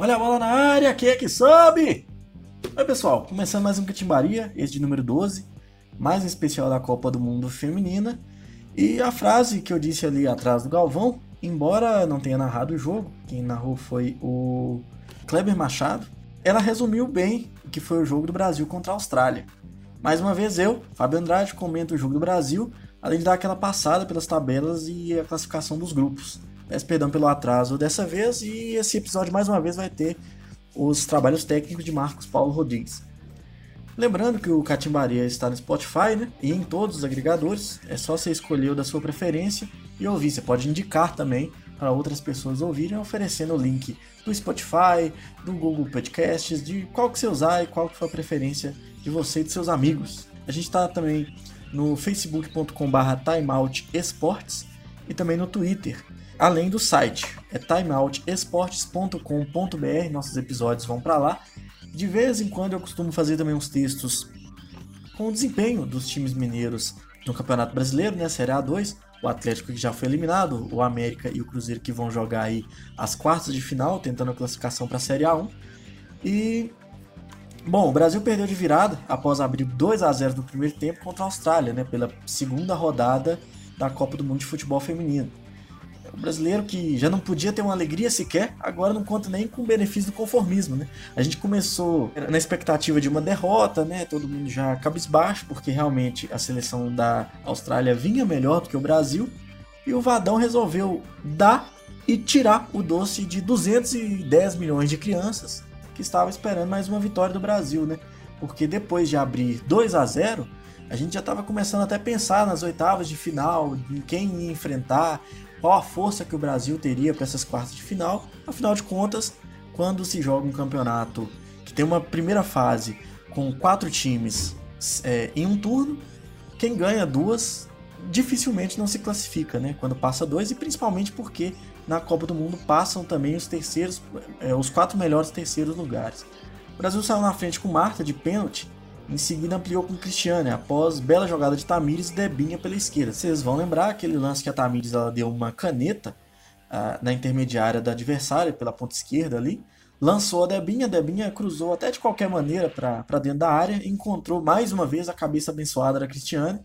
Olha a bola na área, quem é que sobe? Oi pessoal, começando mais um Catimbaria, esse de número 12, mais um especial da Copa do Mundo Feminina. E a frase que eu disse ali atrás do Galvão, embora não tenha narrado o jogo, quem narrou foi o Kleber Machado, ela resumiu bem o que foi o jogo do Brasil contra a Austrália. Mais uma vez eu, Fábio Andrade, comento o jogo do Brasil, além de dar aquela passada pelas tabelas e a classificação dos grupos. Peço perdão pelo atraso dessa vez e esse episódio mais uma vez vai ter os trabalhos técnicos de Marcos Paulo Rodrigues. Lembrando que o Catimbaria está no Spotify né, e em todos os agregadores, é só você escolher o da sua preferência e ouvir. Você pode indicar também para outras pessoas ouvirem, oferecendo o link do Spotify, do Google Podcasts, de qual que você usar e qual que foi a preferência de você e de seus amigos. A gente está também no facebook.com.br timeoutesports e também no Twitter, além do site. É timeoutesportes.com.br, nossos episódios vão para lá. De vez em quando eu costumo fazer também uns textos com o desempenho dos times mineiros no Campeonato Brasileiro, né, Série A2. O Atlético que já foi eliminado, o América e o Cruzeiro que vão jogar aí as quartas de final, tentando a classificação para a Série A1. E Bom, o Brasil perdeu de virada após abrir 2 a 0 no primeiro tempo contra a Austrália, né, pela segunda rodada da Copa do Mundo de Futebol Feminino. O brasileiro que já não podia ter uma alegria sequer, agora não conta nem com o benefício do conformismo, né? A gente começou na expectativa de uma derrota, né? Todo mundo já cabisbaixo, porque realmente a seleção da Austrália vinha melhor do que o Brasil. E o Vadão resolveu dar e tirar o doce de 210 milhões de crianças que estavam esperando mais uma vitória do Brasil, né? Porque depois de abrir 2 a 0 a gente já estava começando até a pensar nas oitavas de final, em quem ia enfrentar, qual a força que o Brasil teria para essas quartas de final. Afinal de contas, quando se joga um campeonato que tem uma primeira fase com quatro times é, em um turno, quem ganha duas dificilmente não se classifica, né? Quando passa dois, e principalmente porque na Copa do Mundo passam também os terceiros, é, os quatro melhores terceiros lugares. O Brasil saiu na frente com Marta de pênalti em seguida ampliou com Cristiane, após bela jogada de Tamires e Debinha pela esquerda. Vocês vão lembrar aquele lance que a Tamires ela deu uma caneta uh, na intermediária da adversária, pela ponta esquerda ali. Lançou a Debinha, a Debinha cruzou até de qualquer maneira para dentro da área encontrou mais uma vez a cabeça abençoada da Cristiane,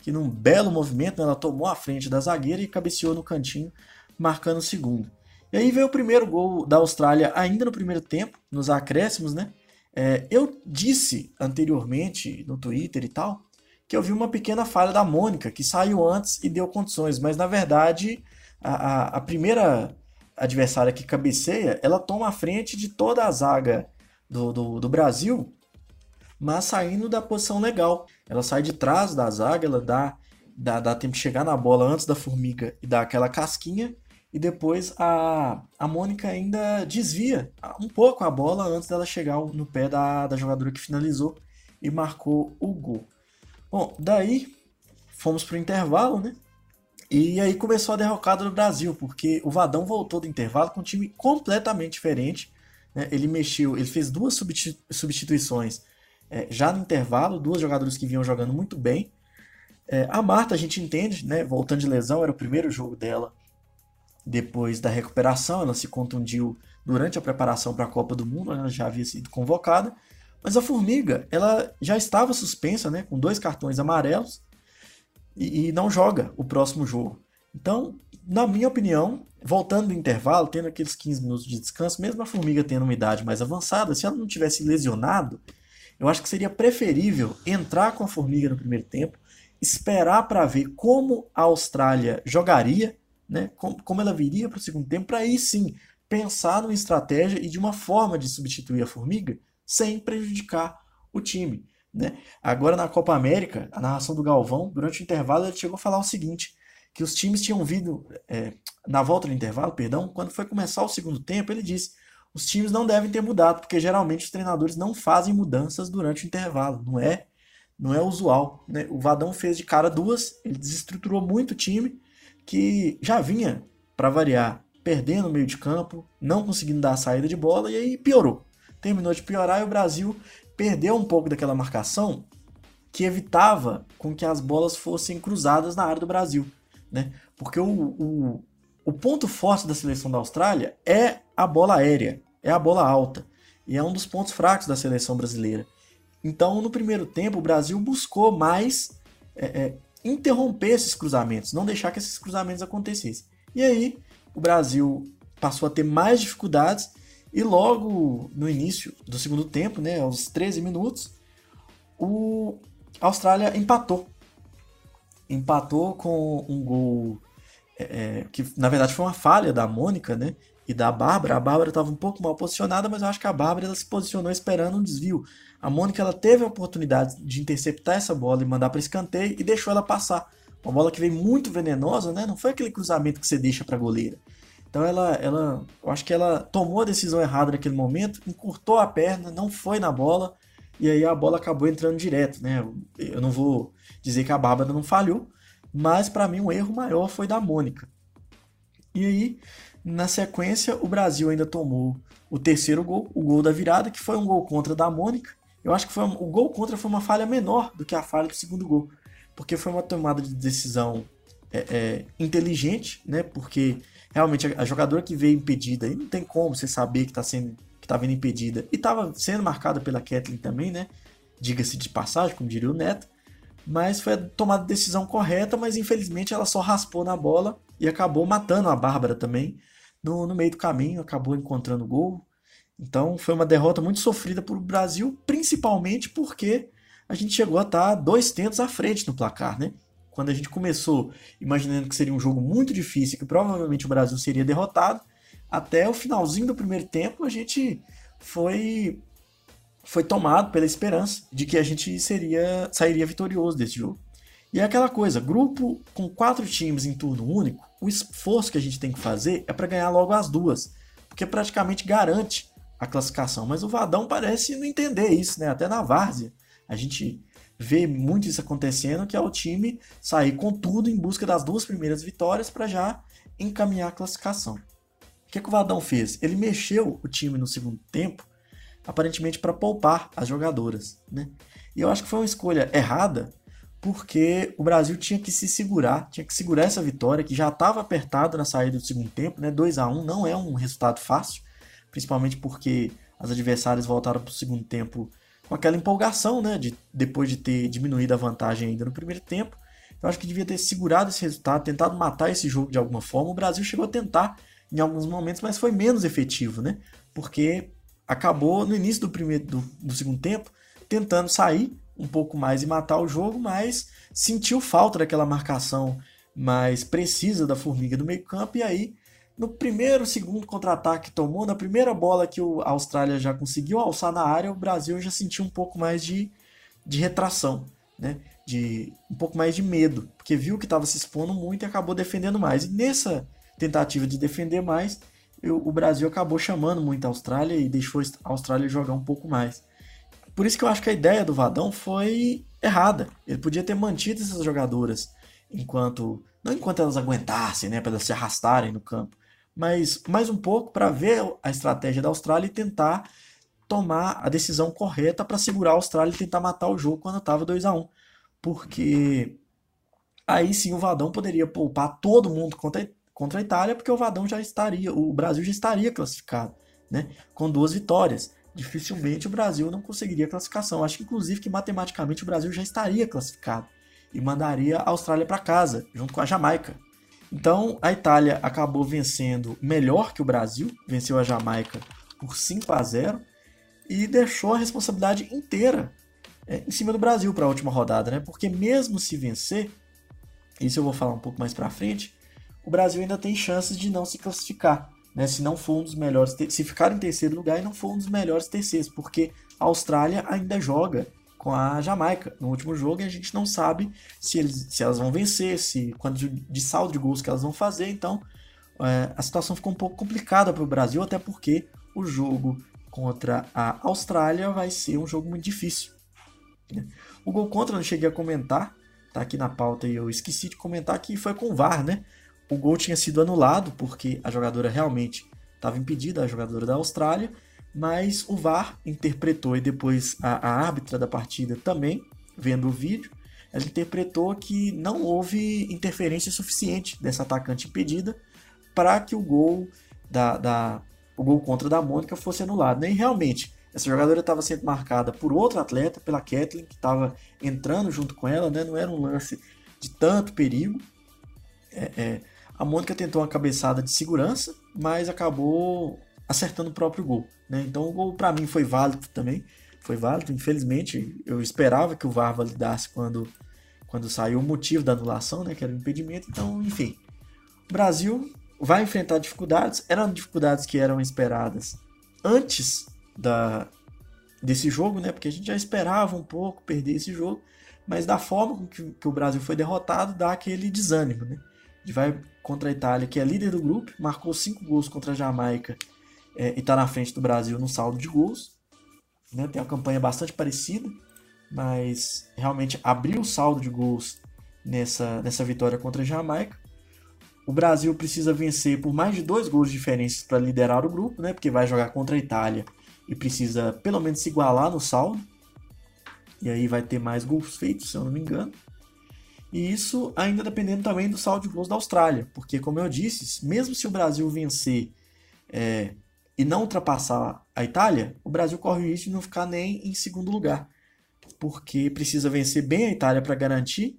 que num belo movimento ela tomou a frente da zagueira e cabeceou no cantinho, marcando o segundo. E aí veio o primeiro gol da Austrália ainda no primeiro tempo, nos acréscimos, né? É, eu disse anteriormente no Twitter e tal que eu vi uma pequena falha da Mônica que saiu antes e deu condições, mas na verdade a, a, a primeira adversária que cabeceia ela toma a frente de toda a zaga do, do, do Brasil, mas saindo da posição legal. Ela sai de trás da zaga, ela dá, dá, dá tempo de chegar na bola antes da formiga e dá aquela casquinha e depois a, a Mônica ainda desvia um pouco a bola antes dela chegar no pé da, da jogadora que finalizou e marcou o gol. Bom, daí fomos para o intervalo, né? E aí começou a derrocada do Brasil, porque o Vadão voltou do intervalo com um time completamente diferente. Né? Ele mexeu, ele fez duas substituições é, já no intervalo, duas jogadoras que vinham jogando muito bem. É, a Marta, a gente entende, né? Voltando de lesão, era o primeiro jogo dela depois da recuperação, ela se contundiu durante a preparação para a Copa do Mundo, ela já havia sido convocada, mas a Formiga, ela já estava suspensa, né, com dois cartões amarelos e, e não joga o próximo jogo. Então, na minha opinião, voltando do intervalo, tendo aqueles 15 minutos de descanso, mesmo a Formiga tendo uma idade mais avançada, se ela não tivesse lesionado, eu acho que seria preferível entrar com a Formiga no primeiro tempo, esperar para ver como a Austrália jogaria né? Como, como ela viria para o segundo tempo, para aí sim pensar numa estratégia e de uma forma de substituir a formiga sem prejudicar o time. Né? Agora na Copa América, a narração do Galvão, durante o intervalo, ele chegou a falar o seguinte: que os times tinham vindo, é, na volta do intervalo, perdão, quando foi começar o segundo tempo, ele disse: os times não devem ter mudado, porque geralmente os treinadores não fazem mudanças durante o intervalo, não é, não é usual. Né? O Vadão fez de cara duas, ele desestruturou muito o time que já vinha, para variar, perdendo o meio de campo, não conseguindo dar a saída de bola e aí piorou. Terminou de piorar e o Brasil perdeu um pouco daquela marcação que evitava com que as bolas fossem cruzadas na área do Brasil. Né? Porque o, o, o ponto forte da seleção da Austrália é a bola aérea. é a bola alta. E é um dos pontos fracos da seleção brasileira. Então, no primeiro tempo, o Brasil buscou mais é, é, interromper esses cruzamentos, não deixar que esses cruzamentos acontecessem. E aí, o Brasil passou a ter mais dificuldades e logo no início do segundo tempo, né, aos 13 minutos, o a Austrália empatou. Empatou com um gol é, é, que na verdade foi uma falha da Mônica, né? E da Bárbara. A Bárbara estava um pouco mal posicionada, mas eu acho que a Bárbara ela se posicionou esperando um desvio. A Mônica ela teve a oportunidade de interceptar essa bola e mandar para escanteio e deixou ela passar. Uma bola que veio muito venenosa, né? Não foi aquele cruzamento que você deixa para goleira. Então ela, ela, eu acho que ela tomou a decisão errada naquele momento, encurtou a perna, não foi na bola e aí a bola acabou entrando direto, né? Eu não vou dizer que a Bárbara não falhou, mas para mim o erro maior foi da Mônica. E aí, na sequência, o Brasil ainda tomou o terceiro gol, o gol da virada, que foi um gol contra da Mônica. Eu acho que foi, o gol contra foi uma falha menor do que a falha do segundo gol, porque foi uma tomada de decisão é, é, inteligente, né? Porque realmente a, a jogadora que veio impedida, e não tem como você saber que está sendo que estava vindo impedida e estava sendo marcada pela Kathleen também, né? Diga-se de passagem, como diria o Neto. Mas foi a tomada decisão correta, mas infelizmente ela só raspou na bola e acabou matando a Bárbara também no, no meio do caminho, acabou encontrando gol. Então foi uma derrota muito sofrida para o Brasil, principalmente porque a gente chegou a estar tá dois tentos à frente no placar, né? quando a gente começou imaginando que seria um jogo muito difícil, que provavelmente o Brasil seria derrotado, até o finalzinho do primeiro tempo a gente foi foi tomado pela esperança de que a gente seria sairia vitorioso desse jogo. E é aquela coisa, grupo com quatro times em turno único, o esforço que a gente tem que fazer é para ganhar logo as duas, porque praticamente garante a classificação. Mas o Vadão parece não entender isso, né? Até na várzea a gente vê muito isso acontecendo, que é o time sair com tudo em busca das duas primeiras vitórias para já encaminhar a classificação. O que, que o Vadão fez? Ele mexeu o time no segundo tempo, aparentemente para poupar as jogadoras. Né? E eu acho que foi uma escolha errada, porque o Brasil tinha que se segurar, tinha que segurar essa vitória, que já estava apertada na saída do segundo tempo, né? 2 a 1 não é um resultado fácil, principalmente porque as adversárias voltaram para o segundo tempo com aquela empolgação, né? De, depois de ter diminuído a vantagem ainda no primeiro tempo. Eu acho que devia ter segurado esse resultado, tentado matar esse jogo de alguma forma. O Brasil chegou a tentar em alguns momentos, mas foi menos efetivo, né? Porque acabou no início do primeiro do, do segundo tempo tentando sair um pouco mais e matar o jogo, mas sentiu falta daquela marcação mais precisa da formiga do meio-campo e aí no primeiro, segundo contra-ataque que tomou, na primeira bola que a Austrália já conseguiu alçar na área, o Brasil já sentiu um pouco mais de, de retração, né? de um pouco mais de medo, porque viu que estava se expondo muito e acabou defendendo mais. E nessa tentativa de defender mais, eu, o Brasil acabou chamando muito a Austrália e deixou a Austrália jogar um pouco mais. Por isso que eu acho que a ideia do Vadão foi errada. Ele podia ter mantido essas jogadoras enquanto não enquanto elas aguentassem, né, para elas se arrastarem no campo, mas mais um pouco para ver a estratégia da Austrália e tentar tomar a decisão correta para segurar a Austrália e tentar matar o jogo quando estava 2 a 1 Porque aí sim o Vadão poderia poupar todo mundo contra, contra a Itália, porque o Vadão já estaria, o Brasil já estaria classificado, né? Com duas vitórias. Dificilmente o Brasil não conseguiria classificação. Acho que inclusive que matematicamente o Brasil já estaria classificado e mandaria a Austrália para casa, junto com a Jamaica. Então a Itália acabou vencendo melhor que o Brasil, venceu a Jamaica por 5 a 0 e deixou a responsabilidade inteira é, em cima do Brasil para a última rodada, né? Porque mesmo se vencer, isso eu vou falar um pouco mais para frente, o Brasil ainda tem chances de não se classificar, né? Se não for um dos melhores, se ficar em terceiro lugar e não for um dos melhores terceiros, porque a Austrália ainda joga com a Jamaica no último jogo e a gente não sabe se, eles, se elas vão vencer, se quanto de, de saldo de gols que elas vão fazer. Então é, a situação ficou um pouco complicada para o Brasil, até porque o jogo contra a Austrália vai ser um jogo muito difícil. Né? O gol contra eu não cheguei a comentar, tá aqui na pauta e eu esqueci de comentar que foi com o VAR, né? O gol tinha sido anulado porque a jogadora realmente estava impedida, a jogadora da Austrália, mas o VAR interpretou e depois a, a árbitra da partida também, vendo o vídeo, ela interpretou que não houve interferência suficiente dessa atacante impedida para que o gol da, da, o gol contra da Mônica fosse anulado. Né? E realmente, essa jogadora estava sendo marcada por outro atleta, pela Kathleen, que estava entrando junto com ela, né? não era um lance de tanto perigo. É, é, a Mônica tentou uma cabeçada de segurança, mas acabou acertando o próprio gol. Né? Então o gol para mim foi válido também. Foi válido, infelizmente. Eu esperava que o VAR validasse quando, quando saiu o motivo da anulação, né? que era o impedimento. Então, enfim. O Brasil vai enfrentar dificuldades. Eram dificuldades que eram esperadas antes da, desse jogo, né? Porque a gente já esperava um pouco perder esse jogo. Mas da forma que, que o Brasil foi derrotado, dá aquele desânimo, né? Vai contra a Itália, que é líder do grupo, marcou cinco gols contra a Jamaica é, e está na frente do Brasil no saldo de gols. Né? Tem uma campanha bastante parecida, mas realmente abriu o saldo de gols nessa, nessa vitória contra a Jamaica. O Brasil precisa vencer por mais de dois gols de diferença para liderar o grupo, né? porque vai jogar contra a Itália e precisa pelo menos se igualar no saldo. E aí vai ter mais gols feitos, se eu não me engano. E isso ainda dependendo também do saldo de gols da Austrália, porque como eu disse, mesmo se o Brasil vencer é, e não ultrapassar a Itália, o Brasil corre o risco de não ficar nem em segundo lugar, porque precisa vencer bem a Itália para garantir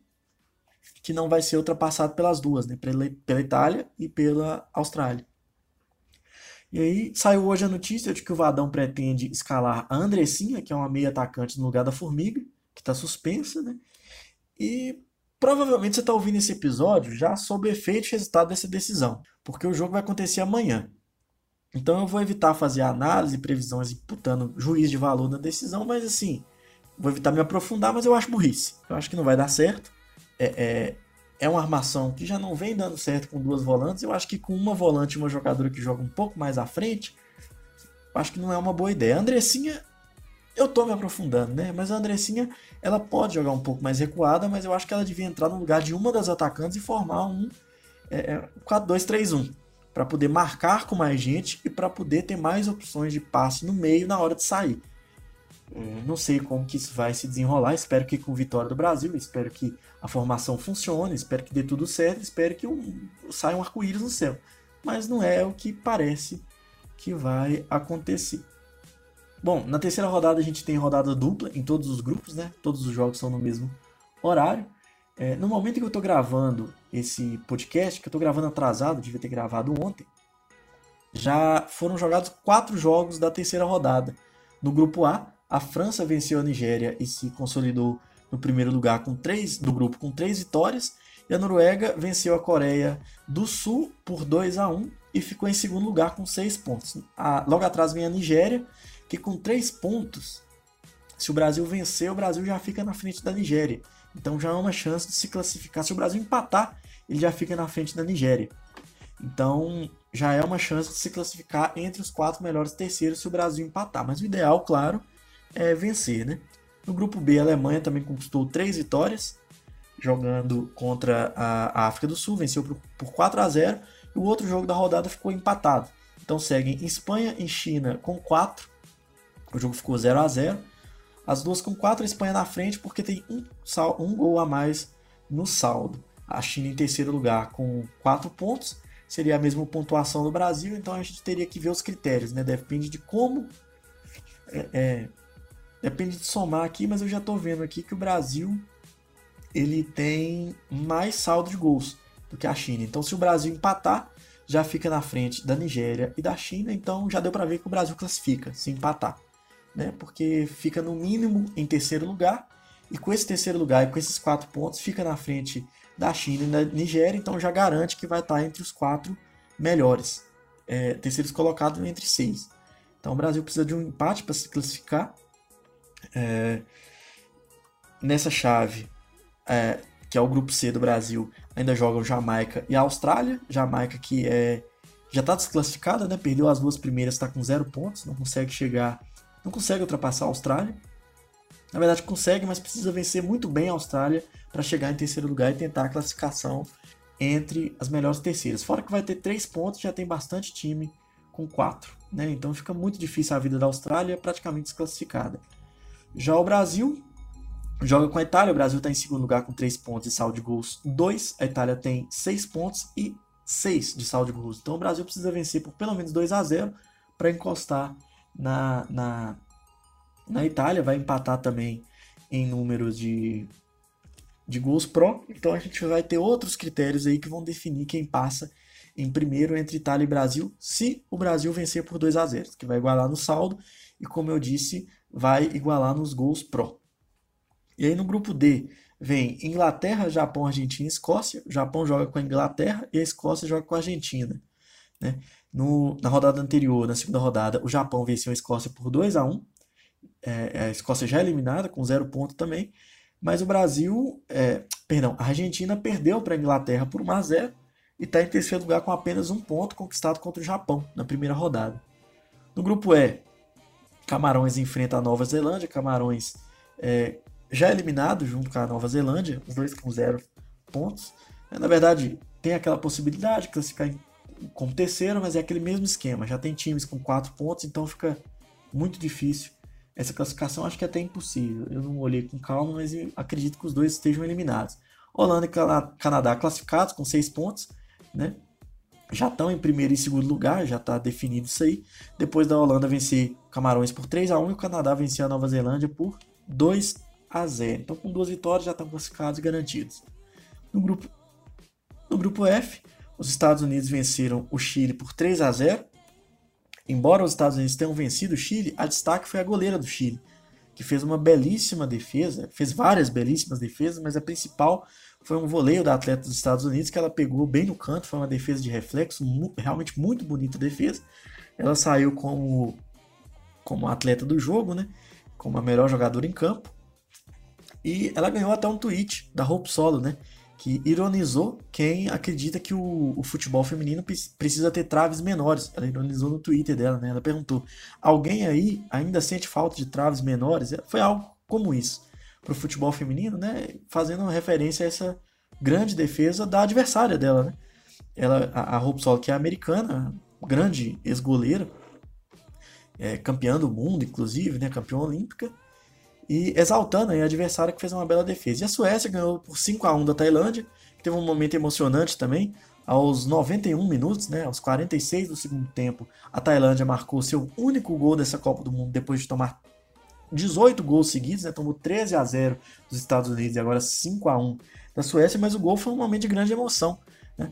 que não vai ser ultrapassado pelas duas, né? pela, pela Itália e pela Austrália. E aí saiu hoje a notícia de que o Vadão pretende escalar a Andressinha, que é uma meia atacante no lugar da Formiga, que está suspensa, né? E provavelmente você está ouvindo esse episódio já sob efeito e resultado dessa decisão, porque o jogo vai acontecer amanhã. Então eu vou evitar fazer análise, previsões imputando juiz de valor na decisão, mas assim, vou evitar me aprofundar, mas eu acho burrice. Eu acho que não vai dar certo. É, é, é uma armação que já não vem dando certo com duas volantes. Eu acho que com uma volante e uma jogadora que joga um pouco mais à frente, acho que não é uma boa ideia. Andressinha, eu tô me aprofundando, né? Mas a Andressinha, ela pode jogar um pouco mais recuada, mas eu acho que ela devia entrar no lugar de uma das atacantes e formar um é, 4-2-3-1. É, para poder marcar com mais gente e para poder ter mais opções de passe no meio na hora de sair. É, não sei como que isso vai se desenrolar, espero que com vitória do Brasil, espero que a formação funcione, espero que dê tudo certo, espero que um, saia um arco-íris no céu. Mas não é o que parece que vai acontecer. Bom, na terceira rodada a gente tem rodada dupla em todos os grupos, né? Todos os jogos são no mesmo horário. É, no momento que eu estou gravando esse podcast, que eu estou gravando atrasado, devia ter gravado ontem, já foram jogados quatro jogos da terceira rodada. No grupo A, a França venceu a Nigéria e se consolidou no primeiro lugar com três, do grupo com três vitórias. E a Noruega venceu a Coreia do Sul por 2 a 1 e ficou em segundo lugar com seis pontos. A, logo atrás vem a Nigéria, que com três pontos, se o Brasil vencer, o Brasil já fica na frente da Nigéria. Então já há uma chance de se classificar. Se o Brasil empatar, ele já fica na frente da Nigéria. Então já é uma chance de se classificar entre os quatro melhores terceiros se o Brasil empatar. Mas o ideal, claro, é vencer, né? No grupo B, a Alemanha também conquistou três vitórias, jogando contra a África do Sul, venceu por 4 a 0 e o outro jogo da rodada ficou empatado. Então seguem Espanha e China com 4, o jogo ficou 0 a 0 as duas com quatro, a Espanha na frente, porque tem um, um gol a mais no saldo. A China em terceiro lugar com quatro pontos, seria a mesma pontuação do Brasil, então a gente teria que ver os critérios, né? Depende de como. É, é, depende de somar aqui, mas eu já estou vendo aqui que o Brasil ele tem mais saldo de gols do que a China. Então, se o Brasil empatar, já fica na frente da Nigéria e da China, então já deu para ver que o Brasil classifica se empatar né? Porque fica no mínimo em terceiro lugar e com esse terceiro lugar e com esses quatro pontos fica na frente da China e da Nigéria, então já garante que vai estar entre os quatro melhores, é, terceiros colocados entre seis. Então o Brasil precisa de um empate para se classificar. É, nessa chave, é, que é o grupo C do Brasil, ainda jogam Jamaica e Austrália. Jamaica que é já está desclassificada, né? Perdeu as duas primeiras, está com zero pontos, não consegue chegar não consegue ultrapassar a Austrália. Na verdade, consegue, mas precisa vencer muito bem a Austrália para chegar em terceiro lugar e tentar a classificação entre as melhores terceiras. Fora que vai ter três pontos, já tem bastante time com quatro. Né? Então fica muito difícil a vida da Austrália, praticamente desclassificada. Já o Brasil joga com a Itália. O Brasil está em segundo lugar com três pontos e saldo de gols 2. A Itália tem seis pontos e 6 de saldo de gols. Então o Brasil precisa vencer por pelo menos 2 a 0 para encostar na, na, na Itália, vai empatar também em números de, de gols pró. Então a gente vai ter outros critérios aí que vão definir quem passa em primeiro entre Itália e Brasil, se o Brasil vencer por 2 a 0, que vai igualar no saldo e como eu disse, vai igualar nos gols pró. E aí no grupo D vem Inglaterra, Japão, Argentina e Escócia. O Japão joga com a Inglaterra e a Escócia joga com a Argentina. Né? No, na rodada anterior, na segunda rodada, o Japão venceu a Escócia por 2 a 1 é, A Escócia já é eliminada, com zero ponto também. Mas o Brasil, é, perdão, a Argentina perdeu para a Inglaterra por 1 a 0 e está em terceiro lugar com apenas um ponto conquistado contra o Japão na primeira rodada. No grupo E, Camarões enfrenta a Nova Zelândia. Camarões é, já eliminado junto com a Nova Zelândia, os dois com zero pontos. É, na verdade, tem aquela possibilidade de classificar como terceiro, mas é aquele mesmo esquema. Já tem times com quatro pontos, então fica muito difícil. Essa classificação acho que é até impossível. Eu não olhei com calma, mas acredito que os dois estejam eliminados. Holanda e Canadá classificados com seis pontos, né? Já estão em primeiro e segundo lugar, já está definido isso aí. Depois da Holanda vencer Camarões por 3 a 1 e o Canadá vencer a Nova Zelândia por 2 a 0. Então, com duas vitórias já estão classificados e garantidos. No grupo, no grupo F, os Estados Unidos venceram o Chile por 3 a 0. Embora os Estados Unidos tenham vencido o Chile, a destaque foi a goleira do Chile, que fez uma belíssima defesa, fez várias belíssimas defesas, mas a principal foi um voleio da atleta dos Estados Unidos que ela pegou bem no canto, foi uma defesa de reflexo, realmente muito bonita defesa. Ela saiu como como atleta do jogo, né? Como a melhor jogadora em campo. E ela ganhou até um tweet da Hope Solo, né? Que ironizou quem acredita que o, o futebol feminino precisa ter traves menores. Ela ironizou no Twitter dela, né? Ela perguntou: alguém aí ainda sente falta de traves menores? Foi algo como isso para o futebol feminino, né? Fazendo referência a essa grande defesa da adversária dela, né? Ela, a, a que é americana, grande ex-goleira, é, campeã do mundo, inclusive, né? Campeã olímpica e exaltando a adversária que fez uma bela defesa. E a Suécia ganhou por 5 a 1 da Tailândia, que teve um momento emocionante também. Aos 91 minutos, né, aos 46 do segundo tempo, a Tailândia marcou seu único gol dessa Copa do Mundo depois de tomar 18 gols seguidos, né, tomou 13 a 0 dos Estados Unidos e agora 5 a 1 da Suécia, mas o gol foi um momento de grande emoção. Né?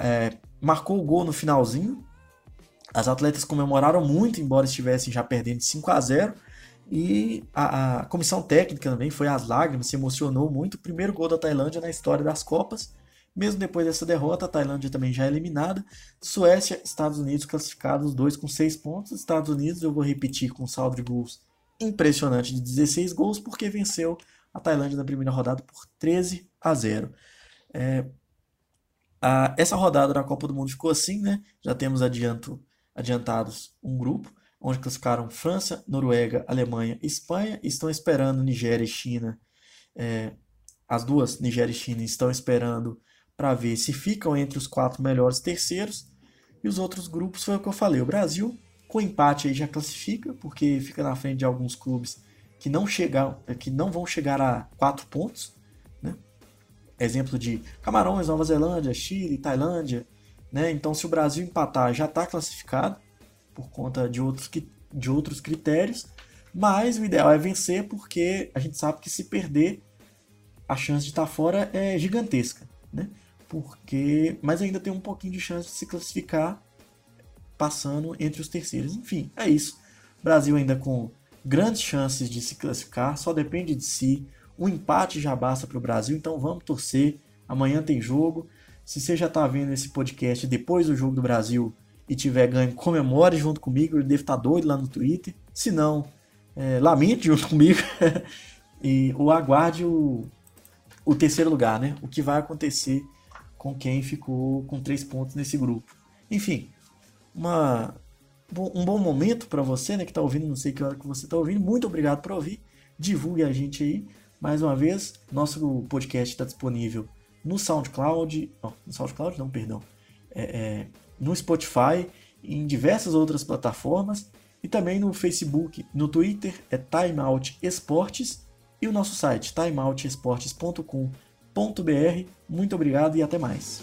É, marcou o gol no finalzinho, as atletas comemoraram muito, embora estivessem já perdendo de 5 a 0 e a, a, comissão técnica também foi às lágrimas, se emocionou muito. Primeiro gol da Tailândia na história das Copas. Mesmo depois dessa derrota, a Tailândia também já é eliminada. Suécia, Estados Unidos classificados, os dois com 6 pontos. Estados Unidos, eu vou repetir, com saldo de gols impressionante de 16 gols, porque venceu a Tailândia na primeira rodada por 13 a 0. É, a, essa rodada da Copa do Mundo ficou assim, né? Já temos adianto, adiantados um grupo onde classificaram França, Noruega, Alemanha, Espanha, estão esperando Nigéria e China. É, as duas, Nigéria e China, estão esperando para ver se ficam entre os quatro melhores terceiros. E os outros grupos foi o que eu falei. O Brasil, com empate, aí já classifica, porque fica na frente de alguns clubes que não, chegam, que não vão chegar a quatro pontos. Né? Exemplo de Camarões, Nova Zelândia, Chile, Tailândia. Né? Então, se o Brasil empatar, já está classificado por conta de outros, de outros critérios, mas o ideal é vencer porque a gente sabe que se perder, a chance de estar fora é gigantesca, né? Porque, mas ainda tem um pouquinho de chance de se classificar passando entre os terceiros. Enfim, é isso. Brasil ainda com grandes chances de se classificar, só depende de si. Um empate já basta para o Brasil, então vamos torcer. Amanhã tem jogo. Se você já está vendo esse podcast depois do jogo do Brasil, e tiver ganho, comemore junto comigo. Ele deve estar doido lá no Twitter. Se não, é, lamente junto comigo. e o aguarde o, o terceiro lugar, né? O que vai acontecer com quem ficou com três pontos nesse grupo. Enfim, uma, um bom momento para você, né? Que está ouvindo, não sei que hora que você está ouvindo. Muito obrigado por ouvir. Divulgue a gente aí. Mais uma vez, nosso podcast está disponível no SoundCloud. No SoundCloud, não, perdão. É, é, no Spotify, em diversas outras plataformas e também no Facebook, no Twitter é Timeout Esportes e o nosso site timeoutesportes.com.br. Muito obrigado e até mais.